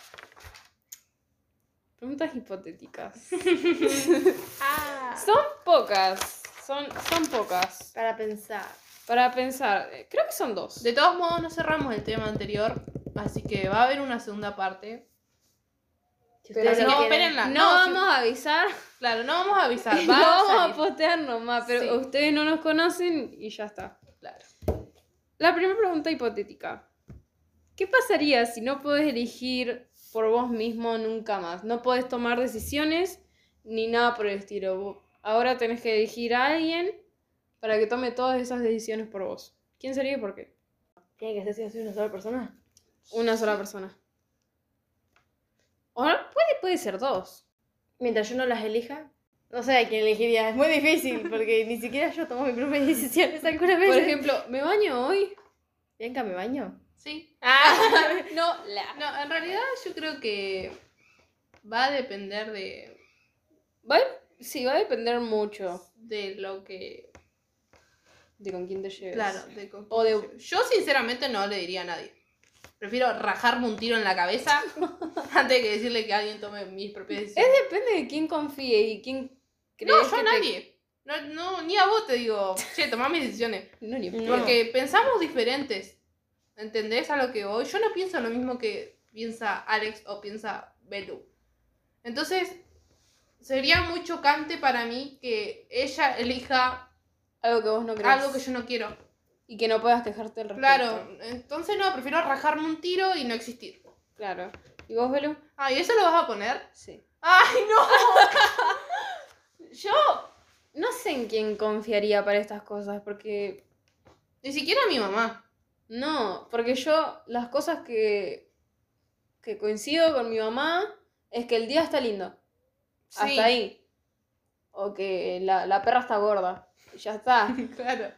Speaker 2: preguntas hipotéticas.
Speaker 3: Ah.
Speaker 2: son pocas, son, son pocas.
Speaker 1: Para pensar.
Speaker 2: Para pensar, eh, creo que son dos.
Speaker 3: De todos modos, no cerramos el tema anterior, así que va a haber una segunda parte.
Speaker 1: Si
Speaker 2: Pero
Speaker 3: no, espérenla.
Speaker 2: no,
Speaker 3: no,
Speaker 2: vamos a avisar,
Speaker 3: Claro, no vamos a avisar.
Speaker 2: no
Speaker 3: a
Speaker 2: vamos a postear nomás, pero
Speaker 3: Sí.
Speaker 2: ustedes no nos conocen y ya está.
Speaker 3: Claro.
Speaker 2: La primera pregunta hipotética. ¿Qué pasaría si no podés elegir por vos mismo nunca más? No podés tomar decisiones ni nada por el estilo. Ahora tenés que elegir a alguien para que tome todas esas decisiones por vos. ¿Quién sería y por qué?
Speaker 1: ¿Tiene que ser si una sola persona?
Speaker 2: Una sola persona. O puede, puede ser dos.
Speaker 1: Mientras yo no las elija. No sé a quién elegiría. Es muy difícil porque ni siquiera yo tomo mis propias decisiones algunas veces.
Speaker 2: Por ejemplo, ¿me baño hoy?
Speaker 1: Bianca, ¿me baño?
Speaker 3: Sí.
Speaker 2: no, la.
Speaker 3: No, en realidad yo creo que va a depender de,
Speaker 2: Va sí, va a depender mucho
Speaker 3: de lo que.
Speaker 2: de con quién te lleves.
Speaker 3: Claro, de con
Speaker 2: O de-
Speaker 3: quién te lleves. Yo sinceramente no le diría a nadie. Prefiero rajarme un tiro en la cabeza antes de que decirle que alguien tome mis propias decisiones.
Speaker 2: Depende de quién confíe y quién crees
Speaker 3: No, yo a
Speaker 2: te-
Speaker 3: nadie. No, no, ni a vos te digo, che, tomá mis decisiones.
Speaker 2: No, ni
Speaker 1: No.
Speaker 3: Porque pensamos diferentes. ¿Entendés a lo que voy? Yo no pienso lo mismo que piensa Alex o piensa Belu. Entonces, sería muy chocante para mí que ella elija
Speaker 2: algo que vos no crees.
Speaker 3: algo que yo no quiero.
Speaker 2: Y que no puedas quejarte al respecto.
Speaker 3: Claro, entonces no, prefiero rajarme un tiro y no existir.
Speaker 2: Claro. ¿Y vos, Belu?
Speaker 3: Ah, ¿y eso lo vas a poner?
Speaker 2: Sí.
Speaker 3: ¡Ay, no!
Speaker 2: Yo no sé en quién confiaría para estas cosas, porque
Speaker 3: Ni siquiera mi mamá.
Speaker 2: No, porque yo las cosas que que coincido con mi mamá es que el día está lindo.
Speaker 3: Sí.
Speaker 2: Hasta ahí. O que la, la perra está gorda. y Ya está.
Speaker 3: Claro.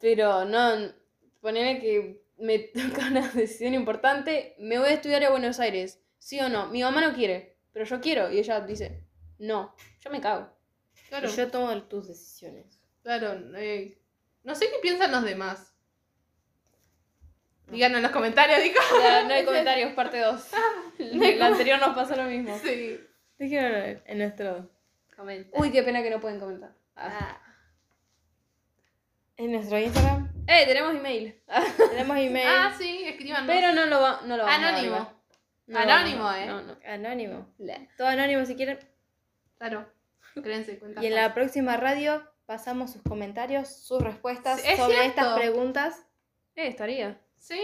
Speaker 2: Pero no, ponele que me toca una decisión importante. Me voy a estudiar a Buenos Aires. ¿Sí o no? Mi mamá no quiere, pero yo quiero. Y ella dice, no, yo me cago.
Speaker 3: Claro.
Speaker 1: Y yo tomo tus decisiones.
Speaker 3: Claro. eh, no sé qué piensan los demás. Díganos en los comentarios, digo.
Speaker 2: Ya, no hay comentarios, parte 2. La anterior nos pasó lo mismo.
Speaker 3: Sí.
Speaker 1: Déjenlo en nuestro,
Speaker 2: Uy, qué pena que no pueden comentar.
Speaker 1: Ah. en nuestro Instagram.
Speaker 2: Eh, tenemos email.
Speaker 1: Tenemos email
Speaker 3: Ah, sí, escriban.
Speaker 2: Pero no lo, va, no lo vamos a
Speaker 3: Anónimo.
Speaker 2: igual. No
Speaker 3: Anónimo,
Speaker 2: a-
Speaker 3: eh.
Speaker 2: No, no.
Speaker 1: anónimo.
Speaker 2: Le-
Speaker 1: Todo anónimo si quieren.
Speaker 3: Claro. Créense cuenta.
Speaker 1: Y en la próxima radio pasamos sus comentarios, sus respuestas
Speaker 3: Sí, es
Speaker 1: sobre
Speaker 3: cierto.
Speaker 1: estas preguntas.
Speaker 2: Eh, estaría.
Speaker 3: Sí.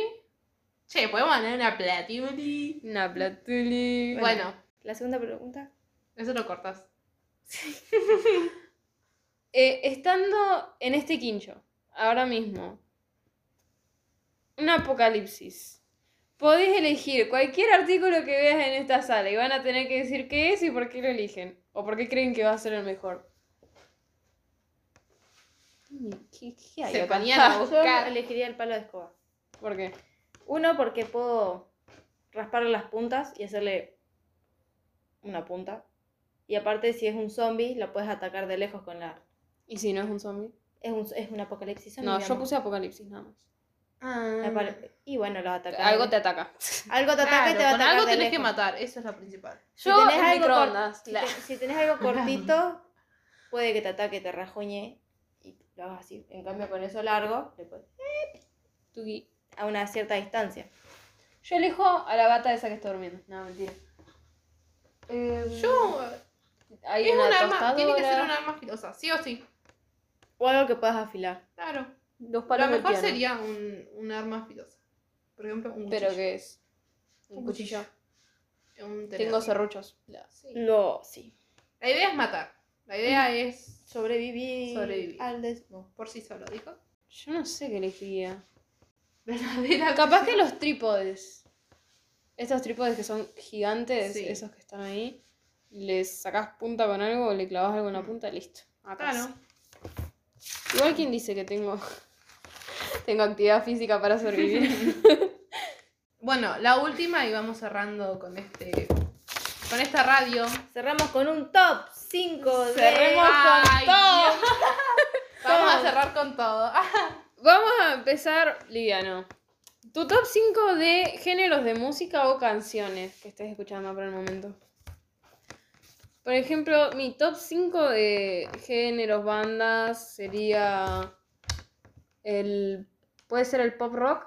Speaker 3: Che, podemos ganar una platuli.
Speaker 2: Una platuli.
Speaker 3: Bueno,
Speaker 1: La segunda pregunta.
Speaker 3: eso lo cortas.
Speaker 2: Eh, estando en este quincho, ahora mismo, un apocalipsis. Podés elegir cualquier artículo que veas en esta sala y van a tener que decir qué es y por qué lo eligen. O por qué creen que va a ser el mejor. ¿Qué, qué hay
Speaker 3: Se
Speaker 2: acá?
Speaker 3: ponían a
Speaker 1: Yo
Speaker 3: buscar.
Speaker 1: elegiría el palo de escoba.
Speaker 2: ¿Por qué?
Speaker 1: Uno, porque puedo rasparle las puntas y hacerle una punta. Y aparte, si es un zombie, lo puedes atacar de lejos con la...
Speaker 2: ¿Y si no es un zombie?
Speaker 1: Es un, es un apocalipsis zombie.
Speaker 2: No, yo puse apocalipsis nada más.
Speaker 3: Ah.
Speaker 1: Y bueno, lo ataca.
Speaker 2: Algo te ataca.
Speaker 1: Algo te ataca y te va a atacar
Speaker 3: algo
Speaker 1: de
Speaker 3: tenés que matar, eso es lo principal.
Speaker 1: Si
Speaker 2: Yo,
Speaker 1: tenés algo cor-. Si,
Speaker 2: La-
Speaker 1: te- si tenés algo cortito, puede que te ataque, te rajuñe y lo hagas así. En cambio, con eso largo, le puedes-
Speaker 2: Tuki.
Speaker 1: A una cierta distancia.
Speaker 2: Yo elijo a la gata esa que está durmiendo. No, mentira. Eh,
Speaker 3: Yo.
Speaker 2: hay
Speaker 3: Es
Speaker 2: una
Speaker 3: un arma, tiene que ser un arma filosa, sí o sí.
Speaker 1: O algo que puedas afilar.
Speaker 3: Claro.
Speaker 2: Dos
Speaker 3: Lo
Speaker 2: palos de
Speaker 3: mejor sería un, un arma filosa. Por ejemplo, un
Speaker 2: ¿Pero
Speaker 3: cuchillo.
Speaker 2: qué es?
Speaker 3: Un
Speaker 2: Un cuchillo.
Speaker 3: Un tenedor.
Speaker 2: Tengo serruchos.
Speaker 3: Sí.
Speaker 1: Lo, sí.
Speaker 3: La idea es matar. La idea es
Speaker 1: Sobrevivir.
Speaker 3: Sobrevivir.
Speaker 1: Al des... no.
Speaker 3: por sí solo, dijo.
Speaker 2: Yo no sé qué elegiría.
Speaker 3: Verdadera.
Speaker 2: Capaz que los trípodes. Estos trípodes que son gigantes,
Speaker 3: Sí.
Speaker 2: esos que están ahí, les sacás punta con algo, le clavas algo en la punta, listo. A casa.
Speaker 3: Claro.
Speaker 2: Igual quien dice que tengo tengo actividad física para sobrevivir.
Speaker 3: Bueno, la última y vamos cerrando con este. Con esta radio.
Speaker 1: Cerramos con un top 5 de...
Speaker 2: Cerremos con
Speaker 3: Ay,
Speaker 2: todo.
Speaker 3: Dios. Vamos a cerrar con todo.
Speaker 2: Vamos a empezar liviano. Tu top 5 de géneros de música o canciones que estés escuchando por el momento. Por ejemplo, mi top 5 de géneros, bandas sería el puede ser el pop rock,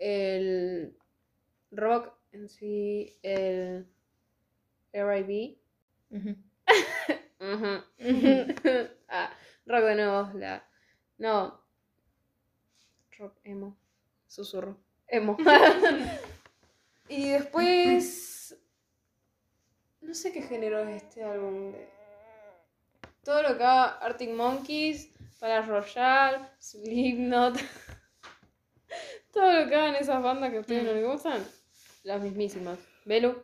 Speaker 2: el rock en sí, el R&B, ah, rock de nuevo, la. No. Rock emo. Susurro. Emo. y después. No sé qué género es este álbum. de- Todo lo que haga Arctic Monkeys, para Royal, Slipknot. Todo lo que hagan esas bandas que a ustedes no les gustan. Las mismísimas. Belu.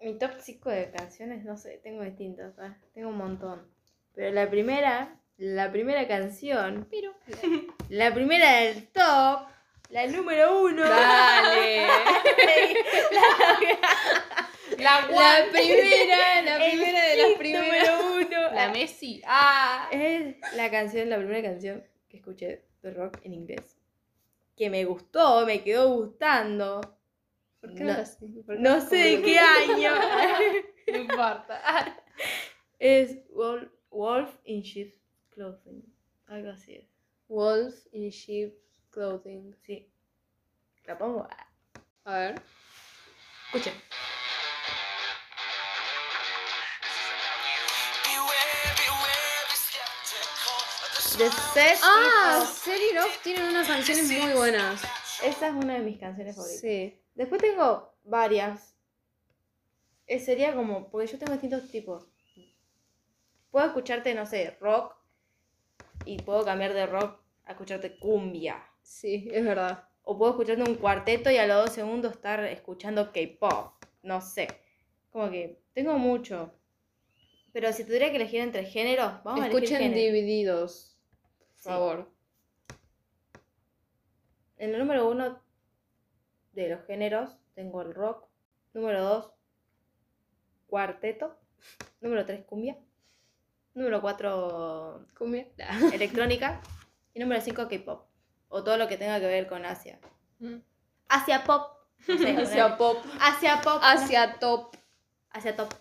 Speaker 1: Mi top 5 de canciones, no sé, tengo distintas, ¿ah? tengo un montón. Pero la primera, la primera canción, pero la primera del top, la número uno.
Speaker 2: Dale.
Speaker 3: La
Speaker 1: La
Speaker 2: La primera, la primera de las primeras.
Speaker 1: número uno.
Speaker 3: La Messi. Ah.
Speaker 1: Es la canción, la primera canción que escuché de rock en inglés. que me gustó, me quedó gustando.
Speaker 2: ¿Por qué
Speaker 1: No- No sé de qué año.
Speaker 3: No importa.
Speaker 1: es Wolf, Wolf in Sheep's Clothing. Algo así es.
Speaker 2: Wolf in sheep's clothing.
Speaker 1: Sí. La pongo.
Speaker 2: A ver.
Speaker 3: Escuchen.
Speaker 1: The Set
Speaker 2: Ah, Set It Off tienen unas canciones muy buenas.
Speaker 1: Esa es una de mis canciones favoritas.
Speaker 2: Sí.
Speaker 1: Después tengo varias. Eh, sería como, porque yo tengo distintos tipos. Puedo escucharte, no sé, rock. Y puedo cambiar de rock a escucharte cumbia.
Speaker 2: Sí, es verdad.
Speaker 1: O puedo escucharte un cuarteto y a los dos segundos estar escuchando K-pop. No sé. Como que tengo mucho. Pero si tuviera que elegir entre géneros, vamos a elegir
Speaker 2: Escuchen divididos. Por
Speaker 1: Sí.
Speaker 2: favor.
Speaker 1: En el número uno de los géneros tengo el rock. Número dos, cuarteto. Número tres, cumbia. Número cuatro,
Speaker 2: Cumbia.
Speaker 1: electrónica. Y número cinco, K-pop. O todo lo que tenga que ver con Asia.
Speaker 2: Mm.
Speaker 1: Asia pop. No sé,
Speaker 2: Hacia pop.
Speaker 1: Asia pop.
Speaker 2: Hacia top.
Speaker 1: Asia top.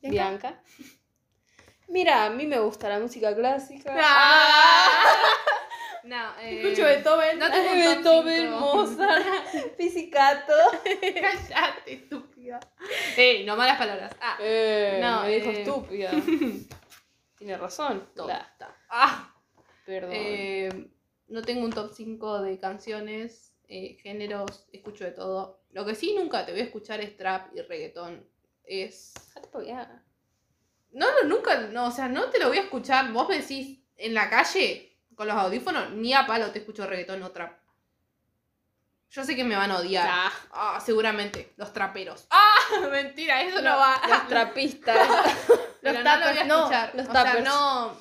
Speaker 2: Bianca. Mira, a mí me gusta la música clásica.
Speaker 3: No, eh,
Speaker 1: Escucho Beethoven.
Speaker 3: No top
Speaker 2: Beethoven. Mozart, Pizzicato.
Speaker 3: Cállate, estúpida. No malas palabras. Ah,
Speaker 2: Eh,
Speaker 3: No,
Speaker 2: me dijo
Speaker 3: eh.
Speaker 2: estúpida. Tiene razón.
Speaker 3: Tonta. Ah,
Speaker 2: Perdón.
Speaker 3: eh, no tengo un top 5 de canciones, eh, géneros, escucho de todo. Lo que sí nunca te voy a escuchar es trap y reggaetón. Es. No, no, nunca, no, o sea, no te lo voy a escuchar. Vos me decís en la calle con los audífonos, ni a palo te escucho reggaetón o trap. Yo sé que me van a odiar. Ah, seguramente, los traperos. ¡Ah! Mentira, eso no, va.
Speaker 2: Los trapistas.
Speaker 3: Pero
Speaker 1: Los
Speaker 3: no lo voy a
Speaker 1: tappers, no,
Speaker 3: escuchar.
Speaker 2: los
Speaker 3: o sea,
Speaker 2: tappers.
Speaker 3: no,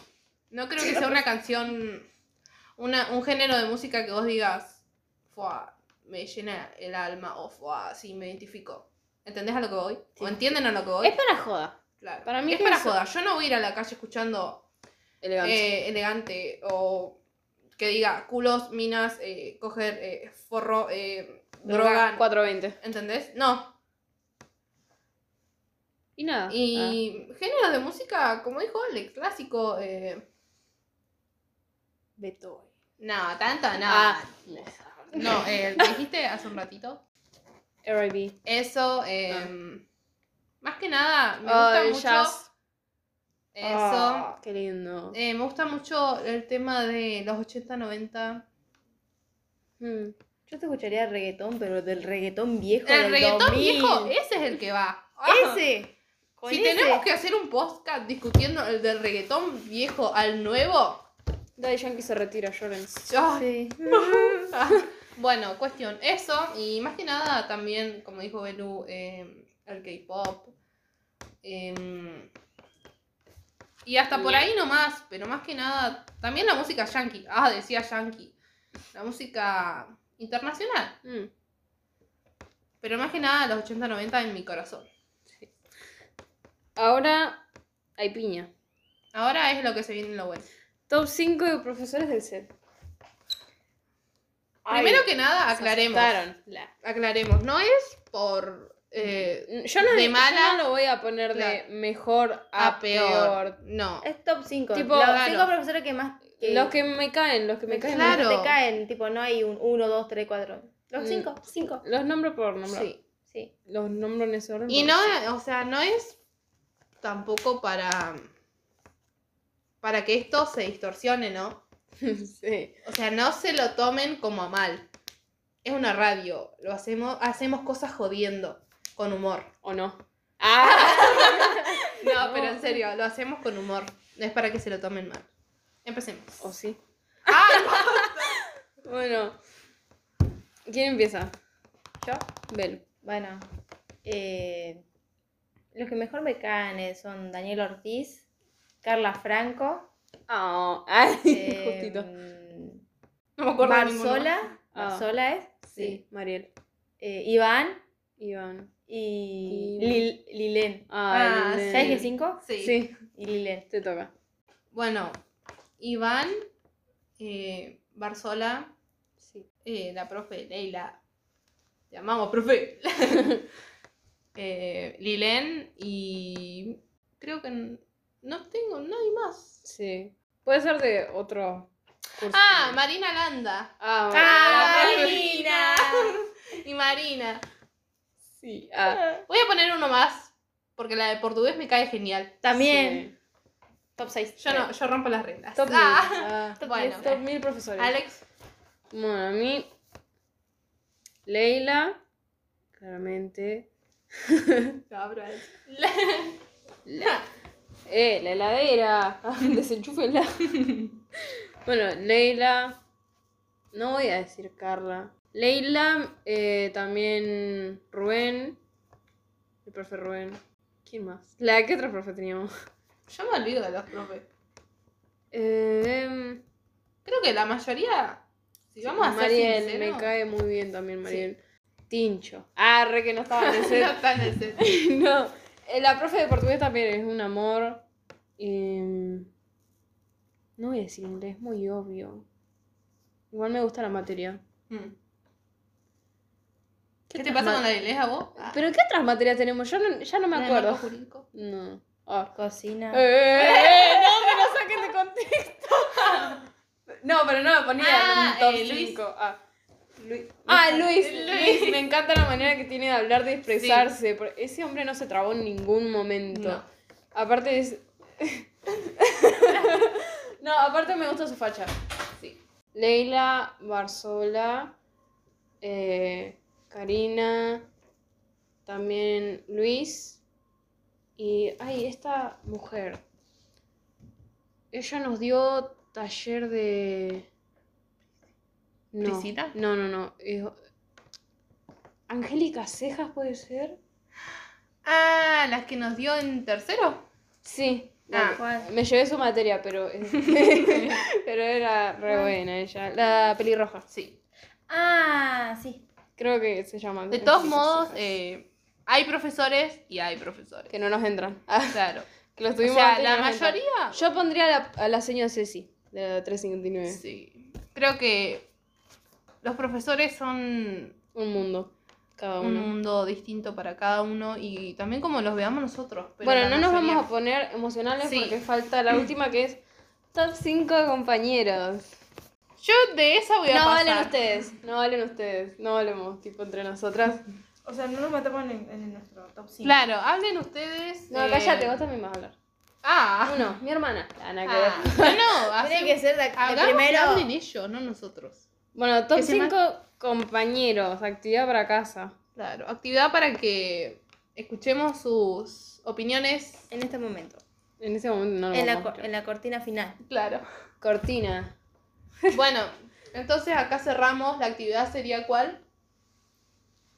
Speaker 3: no creo que sea una canción, una, un género de música que vos digas, "Fua, me llena el alma o "Fua, sí, me identifico. ¿Entendés a lo que voy?
Speaker 1: Sí.
Speaker 3: ¿O entienden a lo que voy?
Speaker 2: es para joda.
Speaker 3: Claro.
Speaker 2: para mí
Speaker 3: es
Speaker 2: que
Speaker 3: para
Speaker 2: eso-
Speaker 3: joda. Yo no voy a ir a la calle escuchando
Speaker 2: Elegante.
Speaker 3: eh, elegante o que diga culos, minas, eh, coger eh, forro, eh, droga.
Speaker 2: 420.
Speaker 3: ¿Entendés? No.
Speaker 2: Y nada.
Speaker 3: Y géneros de música, como dijo Alex, clásico. Eh...
Speaker 2: Beethoven.
Speaker 3: No, tanto no.
Speaker 2: Ah.
Speaker 3: No, eh, ¿me dijiste hace un ratito.
Speaker 2: R.I.B.
Speaker 3: Eso, eh, más que nada, me
Speaker 2: Ah,
Speaker 3: gusta mucho.
Speaker 2: jazz.
Speaker 3: Eso.
Speaker 2: Ah, qué lindo.
Speaker 3: Eh, me gusta mucho el tema de los 80-90.
Speaker 2: Mm.
Speaker 1: Yo te escucharía reggaetón, pero del reggaetón viejo.
Speaker 3: El
Speaker 1: del
Speaker 3: reggaetón
Speaker 1: 2000.
Speaker 3: viejo, ese es el que va. Ah.
Speaker 1: Ese.
Speaker 3: Si
Speaker 1: ese.
Speaker 3: tenemos que hacer un podcast discutiendo el del reggaetón viejo al nuevo,
Speaker 2: Daddy Yankee se retira, lloren.
Speaker 3: yo-
Speaker 1: Sí.
Speaker 3: Bueno, cuestión, eso, y más que nada también, como dijo Belu, eh, el K-pop. em, y hasta por ahí nomás, pero más que nada, también la música yankee. Ah, decía yankee. La música internacional.
Speaker 2: Mm.
Speaker 3: Pero más que nada los 80-90 en mi corazón.
Speaker 2: Ahora hay piña.
Speaker 3: Ahora es lo que se viene en lo bueno.
Speaker 2: Top 5 de profesores del set.
Speaker 3: Primero que nada, aclaremos.
Speaker 2: La-
Speaker 3: Aclaremos. No es por eh,
Speaker 2: Yo no,
Speaker 3: de
Speaker 2: yo
Speaker 3: mala
Speaker 2: no lo voy a poner de
Speaker 3: Claro.
Speaker 2: mejor a,
Speaker 3: a peor.
Speaker 2: peor.
Speaker 3: No.
Speaker 1: Es top 5.
Speaker 2: Tipo,
Speaker 1: los
Speaker 3: claro.
Speaker 1: 5 profesores que más. Que
Speaker 2: Los que me caen, los que me caen.
Speaker 3: Claro.
Speaker 1: te caen. Tipo, no hay un 1, 2, 3, 4. Los
Speaker 2: Mm.
Speaker 1: 5. 5.
Speaker 2: Los nombro por nombrar.
Speaker 3: Sí.
Speaker 1: Sí.
Speaker 2: Los nombro en ese orden.
Speaker 3: Y no,
Speaker 2: sí.
Speaker 3: o sea, no es tampoco para para que esto se distorsione, ¿no?
Speaker 2: sí.
Speaker 3: O sea, no se lo tomen como a mal. Es una radio, lo hacemos hacemos cosas jodiendo con humor.
Speaker 2: ¿O no? Ah.
Speaker 3: No,
Speaker 2: No.
Speaker 3: pero en serio, lo hacemos con humor. No es para que se lo tomen mal. Empecemos.
Speaker 2: ¿O sí? Bueno. ¿Quién empieza?
Speaker 1: ¿Yo?
Speaker 2: Bel.
Speaker 1: Bueno. Eh, los que mejor me caen eh, son Daniel Ortiz, Carla Franco,
Speaker 2: Ah, ay,
Speaker 1: eh,
Speaker 2: justito.
Speaker 3: No me acuerdo de ninguno.
Speaker 1: Marzola.
Speaker 2: Ah.
Speaker 1: Marzola es.
Speaker 2: Sí, Mariel.
Speaker 1: Eh, Iván
Speaker 2: Iván.
Speaker 1: Y
Speaker 2: Y-
Speaker 1: Lil- Lilén.
Speaker 3: Ah,
Speaker 2: Ay,
Speaker 1: ¿Sabes qué
Speaker 2: sí.
Speaker 1: 5?
Speaker 3: Sí.
Speaker 2: Sí,
Speaker 1: Y Lilén.
Speaker 2: te toca.
Speaker 3: Bueno, Iván, eh, Barzola,
Speaker 2: Sí.
Speaker 3: eh, la profe Leila, te amamos, profe. eh, Lilen y creo que no tengo nadie más.
Speaker 2: Sí. Puede ser de otro curso.
Speaker 3: Ah, Marina Landa
Speaker 2: Ah,
Speaker 1: ¡Ah,
Speaker 2: Marina.
Speaker 1: Marina!
Speaker 3: y Marina.
Speaker 2: Sí. Ah,
Speaker 3: Voy a poner uno más, porque la de portugués me cae genial.
Speaker 1: También.
Speaker 2: sí.
Speaker 1: Top 6.
Speaker 3: Yo no, yo rompo las reglas.
Speaker 2: Top
Speaker 3: Ah.
Speaker 2: mil. Ah,
Speaker 1: Top
Speaker 3: bueno.
Speaker 2: top mil profesores.
Speaker 3: Alex,
Speaker 2: Bueno, a mí. Leila. Claramente.
Speaker 3: cabra.
Speaker 2: La, eh, la heladera. Desenchúfenla. bueno, Leila. No voy a decir Carla. Leila, eh, también Rubén. El profe Rubén. ¿Quién más? La, ¿Qué otro profe teníamos?
Speaker 3: Yo me olvido de los profes.
Speaker 2: Eh,
Speaker 3: Creo que la mayoría, si vamos a ser
Speaker 2: Mariel,
Speaker 3: sinceros,
Speaker 2: me cae muy bien también Mariel. Tincho. Ah, re que no estaba en el
Speaker 3: no
Speaker 2: set.
Speaker 3: está en el set.
Speaker 2: no. Eh, La profe de portugués también es un amor. Em, no voy a decir inglés, muy obvio. Igual me gusta la materia.
Speaker 3: Mm. ¿Qué te pasa con la inglés a vos? Ah,
Speaker 2: ¿Pero qué otras materias tenemos? Yo no- ya no me
Speaker 3: ¿la de
Speaker 2: acuerdo.
Speaker 3: jurídico?
Speaker 2: No. Ah.
Speaker 1: Cocina.
Speaker 2: Eh, no me lo saquen de contexto. No, pero no lo ponía
Speaker 3: Ah,
Speaker 2: en top
Speaker 3: eh, Luis.
Speaker 2: 5. Ah. Luis. Ah, Luis,
Speaker 3: Luis.
Speaker 2: Luis. Me encanta la manera que tiene de hablar, de expresarse. por- Ese hombre no se trabó en ningún momento.
Speaker 3: No.
Speaker 2: Aparte es. no, aparte me gusta su facha.
Speaker 3: Sí.
Speaker 2: Leila, Barzola, eh, Karina, también Luis y. Ay, esta mujer. Ella nos dio taller de. No, no, no, no. eh, Angélica Cejas puede ser.
Speaker 3: Ah, las que nos dio en tercero.
Speaker 2: Sí.
Speaker 3: Ah.
Speaker 2: Me llevé su materia, pero. pero era re buena ella. La pelirroja.
Speaker 3: Sí.
Speaker 1: Ah, sí.
Speaker 2: Creo que se llama.
Speaker 3: De todos modos, eh, hay profesores y hay profesores.
Speaker 2: Que no nos entran. Ah,
Speaker 3: Claro.
Speaker 2: que los
Speaker 3: O
Speaker 2: tuvimos
Speaker 3: sea,
Speaker 2: antes y
Speaker 3: la
Speaker 2: entran.
Speaker 3: mayoría.
Speaker 2: Yo pondría a la, a la señora Ceci, de la 359.
Speaker 3: Sí. Creo que los profesores son
Speaker 2: Un mundo, cada
Speaker 3: un mundo distinto para cada uno y también como los veamos nosotros. pero
Speaker 2: bueno, no nos vamos a poner emocionales
Speaker 3: Sí.
Speaker 2: porque falta la última que es top 5 compañeros.
Speaker 3: Yo de esa voy a
Speaker 2: No
Speaker 3: pasar.
Speaker 2: valen ustedes, no valen ustedes, no valemos tipo entre nosotras.
Speaker 1: O sea, no nos metemos en, en nuestro top 5.
Speaker 3: Claro, hablen ustedes.
Speaker 2: No,
Speaker 3: eh,
Speaker 2: cállate, vos también vas a hablar.
Speaker 3: Ah,
Speaker 2: Uno, mi hermana. Ana, que
Speaker 3: ah.
Speaker 2: ver.
Speaker 3: No, no,
Speaker 1: Tiene que ser de, de
Speaker 3: que
Speaker 1: primero.
Speaker 3: hablen ellos, no nosotros.
Speaker 2: Bueno, top
Speaker 3: ¿Qué se
Speaker 2: 5 compañeros, actividad para casa.
Speaker 3: Claro, actividad para que escuchemos sus opiniones.
Speaker 1: En este momento.
Speaker 2: En ese momento no lo
Speaker 1: En la,
Speaker 2: a
Speaker 1: en la cortina final.
Speaker 3: Claro.
Speaker 2: Cortina.
Speaker 3: Bueno, entonces acá cerramos. La actividad sería cuál?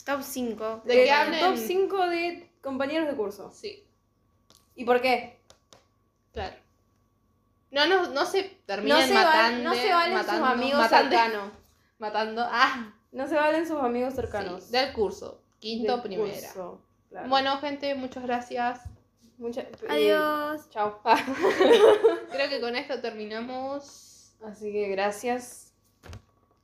Speaker 1: Top 5.
Speaker 3: De que hablen-
Speaker 2: Top 5 de compañeros de curso.
Speaker 3: Sí,
Speaker 2: ¿Y por qué?
Speaker 3: claro. No, no, no se
Speaker 2: No
Speaker 3: terminen
Speaker 2: se, val-
Speaker 3: matando.
Speaker 2: no se valen sus
Speaker 3: matando,
Speaker 2: amigos
Speaker 3: matando,
Speaker 2: cercanos.
Speaker 3: Matando. Ah,
Speaker 2: No se valen sus amigos cercanos.
Speaker 3: sí, del curso. Quinto,
Speaker 2: Del
Speaker 3: primera.
Speaker 2: curso, claro.
Speaker 3: Bueno, gente, muchas gracias.
Speaker 2: Mucha- eh,
Speaker 1: Adiós.
Speaker 2: chao.
Speaker 3: Creo que con esto terminamos.
Speaker 2: Así que gracias.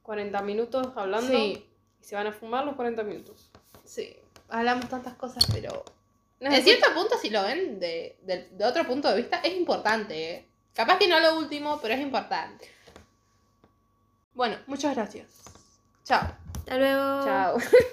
Speaker 2: 40 minutos hablando.
Speaker 3: Sí,
Speaker 2: Y se van a fumar los 40 minutos.
Speaker 3: sí. Hablamos tantas cosas, pero
Speaker 2: No,
Speaker 3: En cierto punto, si lo ven de, de- de otro punto de vista, es importante. ¿eh? Capaz que no lo último, pero es importante. Bueno, muchas gracias. Chao.
Speaker 1: Hasta luego.
Speaker 2: Chao.